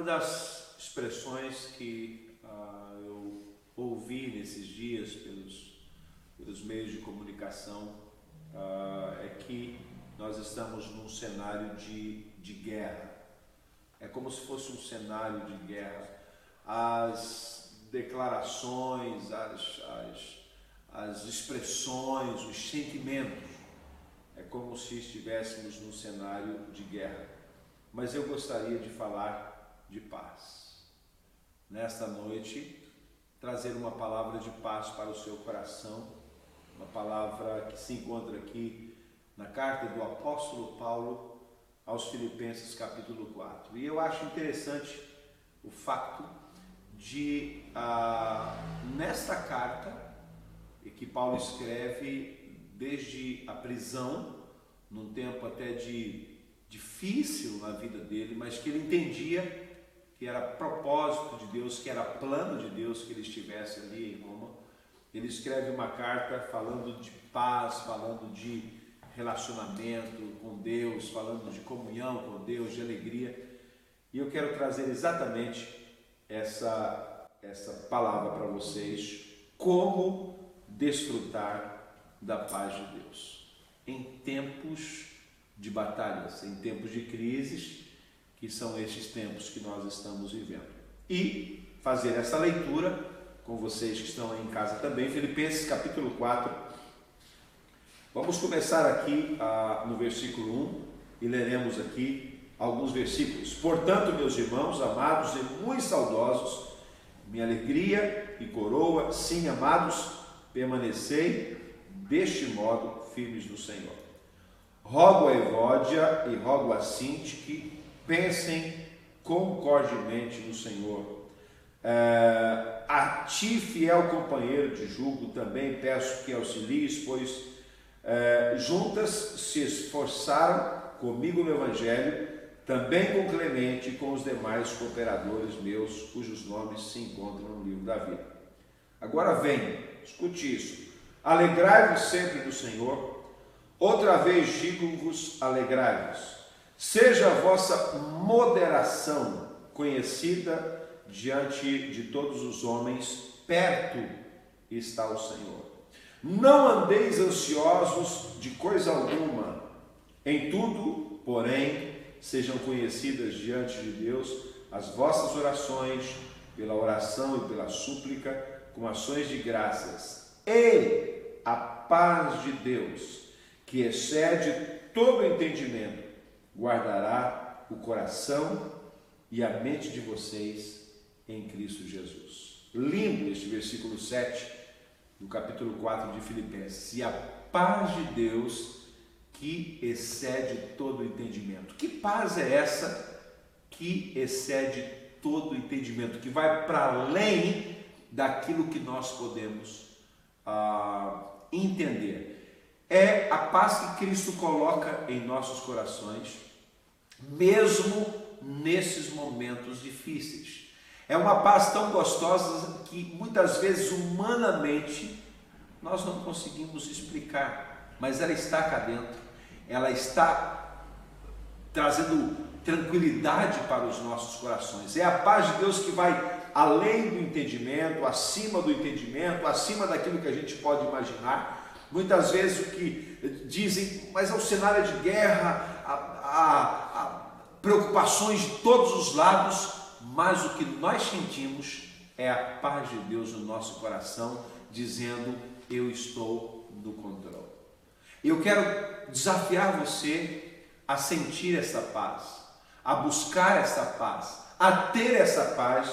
Uma das expressões que ah, eu ouvi nesses dias pelos, pelos meios de comunicação ah, é que nós estamos num cenário de, de guerra. É como se fosse um cenário de guerra. As declarações, as, as, as expressões, os sentimentos, é como se estivéssemos num cenário de guerra. Mas eu gostaria de falar de paz. Nesta noite, trazer uma palavra de paz para o seu coração, uma palavra que se encontra aqui na carta do apóstolo Paulo aos Filipenses, capítulo 4. E eu acho interessante o fato de, ah, nesta carta, que Paulo escreve desde a prisão, num tempo até de difícil na vida dele, mas que ele entendia que era propósito de Deus, que era plano de Deus que ele estivesse ali em Roma. Ele escreve uma carta falando de paz, falando de relacionamento com Deus, falando de comunhão com Deus, de alegria. E eu quero trazer exatamente essa, essa palavra para vocês: como desfrutar da paz de Deus em tempos de batalhas, em tempos de crises que são estes tempos que nós estamos vivendo. E fazer essa leitura com vocês que estão aí em casa também, Filipenses capítulo 4. Vamos começar aqui ah, no versículo 1 e leremos aqui alguns versículos. Portanto, meus irmãos, amados e muito saudosos, minha alegria e coroa, sim, amados, permanecei deste modo firmes no Senhor. Rogo a Evódia e rogo a Sinti que pensem concordemente no Senhor. É, a ti, fiel companheiro de julgo, também peço que auxilies, pois é, juntas se esforçaram comigo no Evangelho, também com Clemente e com os demais cooperadores meus, cujos nomes se encontram no livro da vida. Agora vem, escute isso. Alegrai-vos sempre do Senhor. Outra vez digo-vos, alegrai-vos. Seja a vossa moderação conhecida diante de todos os homens, perto está o Senhor. Não andeis ansiosos de coisa alguma, em tudo, porém, sejam conhecidas diante de Deus as vossas orações, pela oração e pela súplica, com ações de graças. E a paz de Deus, que excede todo entendimento, guardará o coração e a mente de vocês em Cristo Jesus. Lindo este versículo 7 do capítulo 4 de Filipenses. E a paz de Deus que excede todo entendimento. Que paz é essa que excede todo entendimento, que vai para além daquilo que nós podemos ah, entender? É a paz que Cristo coloca em nossos corações mesmo nesses momentos difíceis. É uma paz tão gostosa que muitas vezes humanamente nós não conseguimos explicar, mas ela está cá dentro, ela está trazendo tranquilidade para os nossos corações. É a paz de Deus que vai além do entendimento, acima do entendimento, acima daquilo que a gente pode imaginar. Muitas vezes o que dizem, mas é um cenário de guerra, a, a, preocupações de todos os lados, mas o que nós sentimos é a paz de Deus no nosso coração, dizendo: Eu estou no controle. Eu quero desafiar você a sentir essa paz, a buscar essa paz, a ter essa paz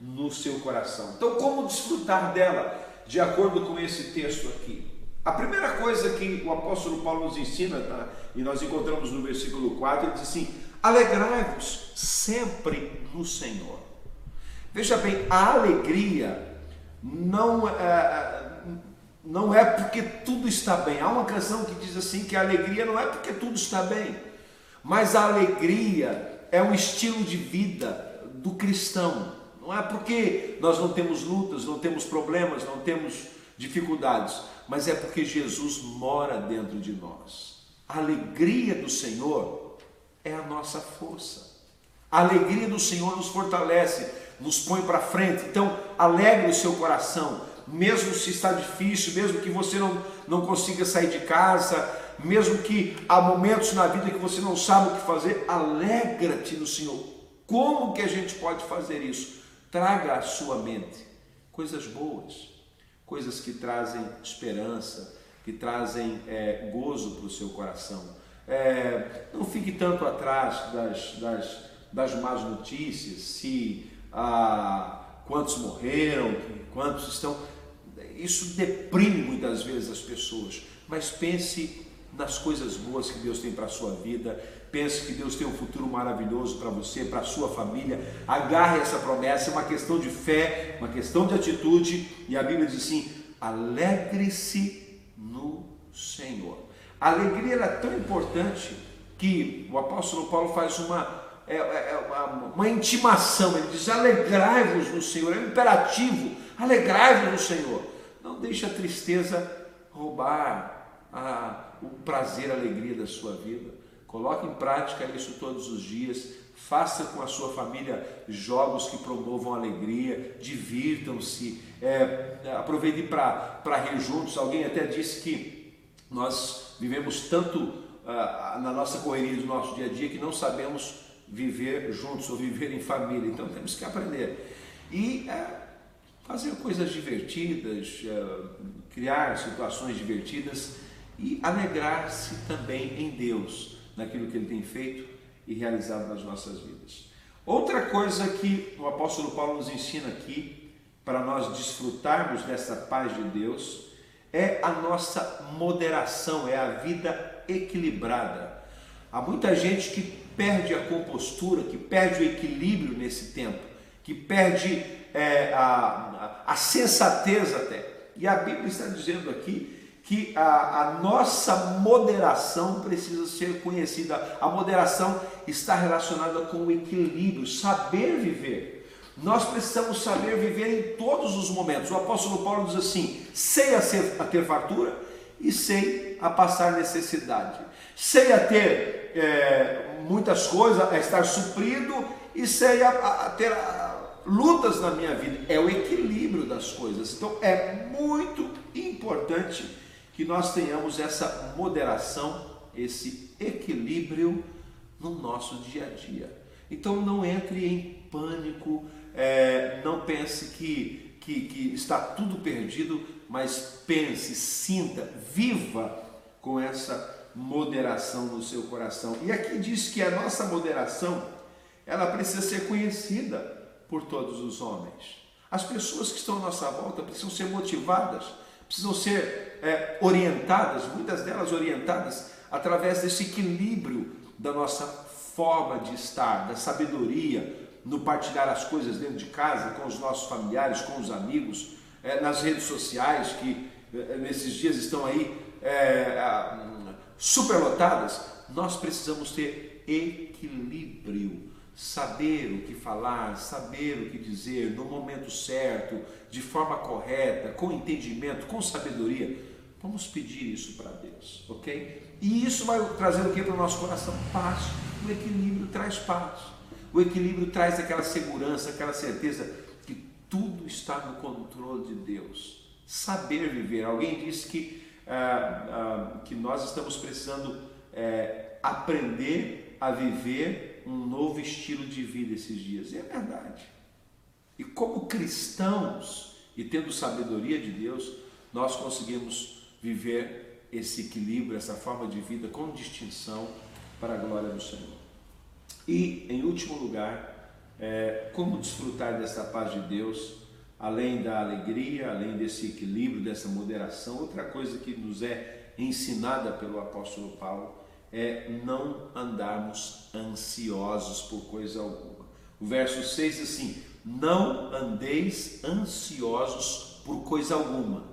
no seu coração. Então, como desfrutar dela, de acordo com esse texto aqui? A primeira coisa que o apóstolo Paulo nos ensina, tá? e nós encontramos no versículo 4, ele diz assim: Alegrai-vos sempre no Senhor. Veja bem, a alegria não é, não é porque tudo está bem. Há uma canção que diz assim que a alegria não é porque tudo está bem, mas a alegria é um estilo de vida do cristão. Não é porque nós não temos lutas, não temos problemas, não temos dificuldades, mas é porque Jesus mora dentro de nós. A alegria do Senhor é a nossa força. A alegria do Senhor nos fortalece, nos põe para frente. Então, alegre o seu coração, mesmo se está difícil, mesmo que você não, não consiga sair de casa, mesmo que há momentos na vida que você não sabe o que fazer, alegra-te no Senhor. Como que a gente pode fazer isso? Traga à sua mente coisas boas, coisas que trazem esperança, que trazem é, gozo para o seu coração. É, não fique tanto atrás das, das, das más notícias, se ah, quantos morreram, quantos estão. Isso deprime muitas vezes as pessoas, mas pense nas coisas boas que Deus tem para a sua vida. Pense que Deus tem um futuro maravilhoso para você, para a sua família. Agarre essa promessa, é uma questão de fé, uma questão de atitude. E a Bíblia diz assim: alegre-se no Senhor. A alegria é tão importante que o apóstolo Paulo faz uma, é, é, é uma, uma, intimação. Ele diz: alegrai-vos no Senhor. É um imperativo: alegrai-vos no Senhor. Não deixe a tristeza roubar a o prazer, a alegria da sua vida. Coloque em prática isso todos os dias. Faça com a sua família jogos que promovam alegria, divirtam-se, é, aproveitem para rir juntos. Alguém até disse que nós vivemos tanto uh, na nossa correria do nosso dia a dia que não sabemos viver juntos ou viver em família. Então temos que aprender. E uh, fazer coisas divertidas, uh, criar situações divertidas e alegrar-se também em Deus, naquilo que Ele tem feito e realizado nas nossas vidas. Outra coisa que o apóstolo Paulo nos ensina aqui, para nós desfrutarmos dessa paz de Deus, é a nossa moderação, é a vida equilibrada. Há muita gente que perde a compostura, que perde o equilíbrio nesse tempo, que perde é, a, a, a sensatez até. E a Bíblia está dizendo aqui que a, a, nossa moderação precisa ser conhecida. A moderação está relacionada com o equilíbrio, saber viver. Nós precisamos saber viver em todos os momentos. O apóstolo Paulo diz assim: sei a, ser, a ter fartura e sei a passar necessidade. Sei a ter é, muitas coisas, a estar suprido e sei a, a ter lutas na minha vida. É o equilíbrio das coisas. Então é muito importante que nós tenhamos essa moderação, esse equilíbrio no nosso dia a dia. Então não entre em pânico, é, não pense que, que, que está tudo perdido, mas pense, sinta, viva com essa moderação no seu coração. E aqui diz que a nossa moderação, ela precisa ser conhecida por todos os homens. As pessoas que estão à nossa volta precisam ser motivadas precisam ser é, orientadas, muitas delas orientadas através desse equilíbrio da nossa forma de estar, da sabedoria, no partilhar as coisas dentro de casa, com os nossos familiares, com os amigos, é, nas redes sociais que é, nesses dias estão aí é, superlotadas. Nós precisamos ter equilíbrio saber o que falar, saber o que dizer no momento certo, de forma correta, com entendimento, com sabedoria. Vamos pedir isso para Deus, ok? E isso vai trazer o que para o nosso coração? Paz. O equilíbrio traz paz. O equilíbrio traz aquela segurança, aquela certeza que tudo está no controle de Deus. Saber viver. Alguém disse que, ah, ah, que nós estamos precisando é, aprender a viver um novo estilo de vida esses dias. E é verdade. E como cristãos, e tendo sabedoria de Deus, nós conseguimos viver esse equilíbrio, essa forma de vida com distinção para a glória do Senhor. E, em último lugar, é, como desfrutar dessa paz de Deus, além da alegria, além desse equilíbrio, dessa moderação, outra coisa que nos é ensinada pelo apóstolo Paulo é não andarmos ansiosos por coisa alguma. O verso 6 diz assim: Não andeis ansiosos por coisa alguma.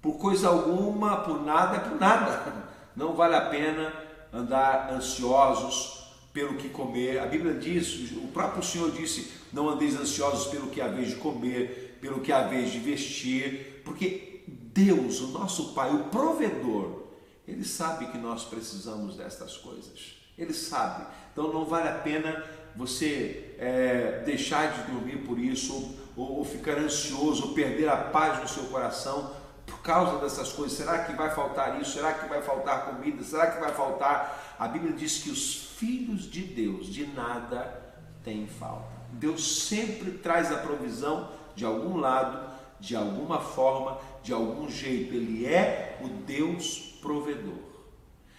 Por coisa alguma, por nada, por nada. Não vale a pena andar ansiosos pelo que comer. A Bíblia diz, o próprio Senhor disse: Não andeis ansiosos pelo que há vez de comer, pelo que há vez de vestir, porque Deus, o nosso Pai, o provedor, ele sabe que nós precisamos destas coisas. Ele sabe. Então não vale a pena você é, deixar de dormir por isso, ou, ou ficar ansioso, ou perder a paz no seu coração por causa dessas coisas. Será que vai faltar isso? Será que vai faltar comida? Será que vai faltar? A Bíblia diz que os filhos de Deus de nada têm falta. Deus sempre traz a provisão de algum lado, de alguma forma, de algum jeito. Ele é o Deus provedor.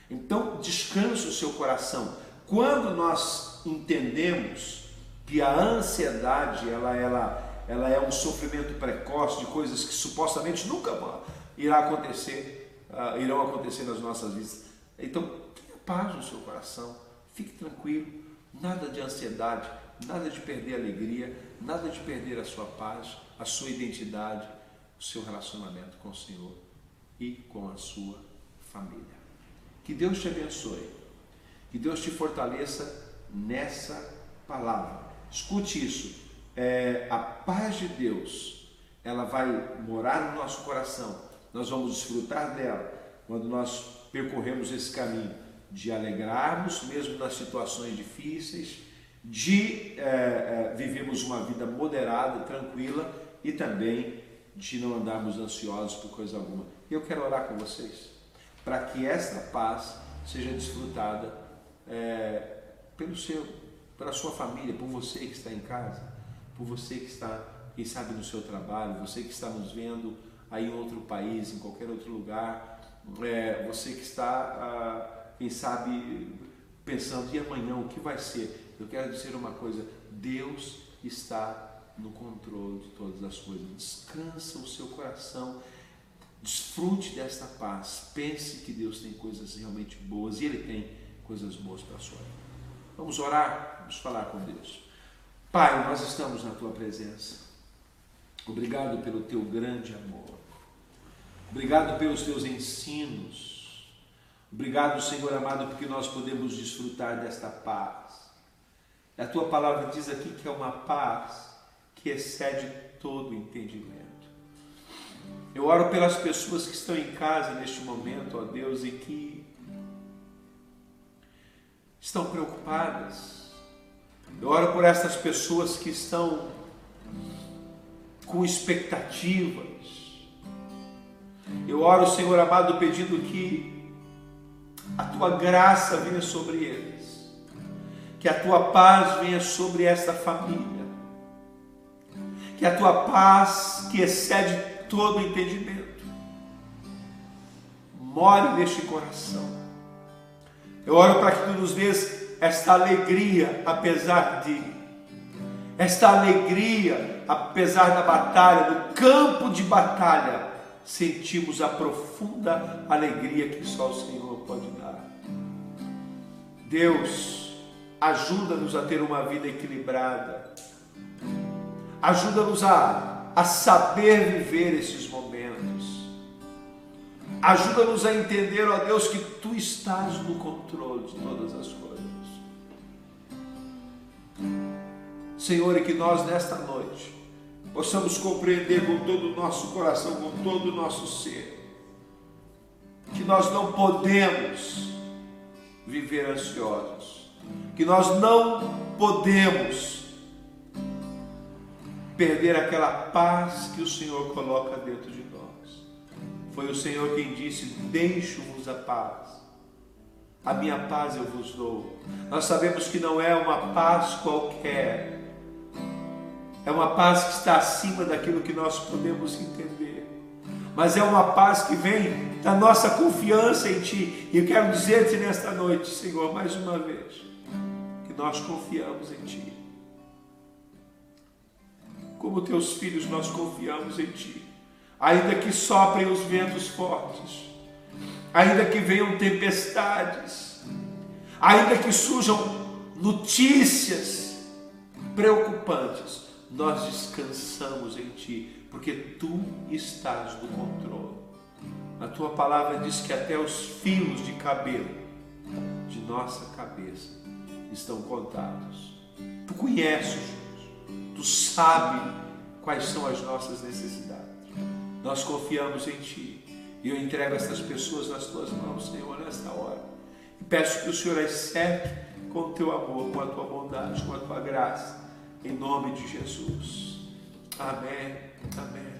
Então, descanse o seu coração. Quando nós entendemos que a ansiedade ela, ela, ela é um sofrimento precoce de coisas que supostamente nunca irá acontecer, uh, irão acontecer nas nossas vidas. Então, tenha paz no seu coração, fique tranquilo, nada de ansiedade, nada de perder a alegria, nada de perder a sua paz, a sua identidade, o seu relacionamento com o Senhor e com a sua família. Que Deus te abençoe, que Deus te fortaleça nessa palavra. Escute isso. É, a paz de Deus, ela vai morar no nosso coração. Nós vamos desfrutar dela quando nós percorremos esse caminho de alegrarmos, mesmo nas situações difíceis, de é, é, vivermos uma vida moderada, tranquila e também de não andarmos ansiosos por coisa alguma. Eu quero orar com vocês para que esta paz seja desfrutada é, pelo seu, pela sua família, por você que está em casa, por você que está, quem sabe, no seu trabalho, você que está nos vendo aí em outro país, em qualquer outro lugar, é, você que está, ah, quem sabe, pensando, e amanhã o que vai ser? eu quero dizer uma coisa: Deus está no controle de todas as coisas. Descansa o seu coração, desfrute desta paz. Pense que Deus tem coisas realmente boas e Ele tem coisas boas para a sua vida. Vamos orar, vamos falar com Deus. Pai, nós estamos na tua presença. Obrigado pelo teu grande amor. Obrigado pelos teus ensinos. Obrigado, Senhor amado, porque nós podemos desfrutar desta paz. A tua palavra diz aqui que é uma paz que excede todo entendimento. Eu oro pelas pessoas que estão em casa neste momento, ó Deus, e que estão preocupadas. Eu oro por essas pessoas que estão com expectativas. Eu oro, Senhor amado, pedindo que a tua graça venha sobre eles que a tua paz venha sobre esta família. Que a tua paz, que excede todo entendimento, more neste coração. Eu oro para que tu nos dês esta alegria, apesar de, esta alegria, apesar da batalha, no campo de batalha, sentimos a profunda alegria que só o Senhor pode dar. Deus, Ajuda-nos a ter uma vida equilibrada. Ajuda-nos a, a saber viver esses momentos. Ajuda-nos a entender, ó Deus, que Tu estás no controle de todas as coisas. Senhor, e que nós nesta noite possamos compreender com todo o nosso coração, com todo o nosso ser, que nós não podemos viver ansiosos que nós não podemos perder aquela paz que o Senhor coloca dentro de nós. Foi o Senhor quem disse: Deixo-vos a paz, a minha paz eu vos dou. Nós sabemos que não é uma paz qualquer, é uma paz que está acima daquilo que nós podemos entender mas é uma paz que vem da nossa confiança em Ti. E eu quero dizer-te nesta noite, Senhor, mais uma vez, que nós confiamos em Ti. Como teus filhos, nós confiamos em Ti. Ainda que soprem os ventos fortes, ainda que venham tempestades, ainda que surjam notícias preocupantes, nós descansamos em Ti porque tu estás no controle. A tua palavra diz que até os fios de cabelo de nossa cabeça estão contados. Tu conheces, tu sabes quais são as nossas necessidades. Nós confiamos em ti. E eu entrego essas pessoas nas tuas mãos, Senhor, nesta hora. E peço que o Senhor as cerque com o teu amor, com a tua bondade, com a tua graça, em nome de Jesus. Amém. Amém.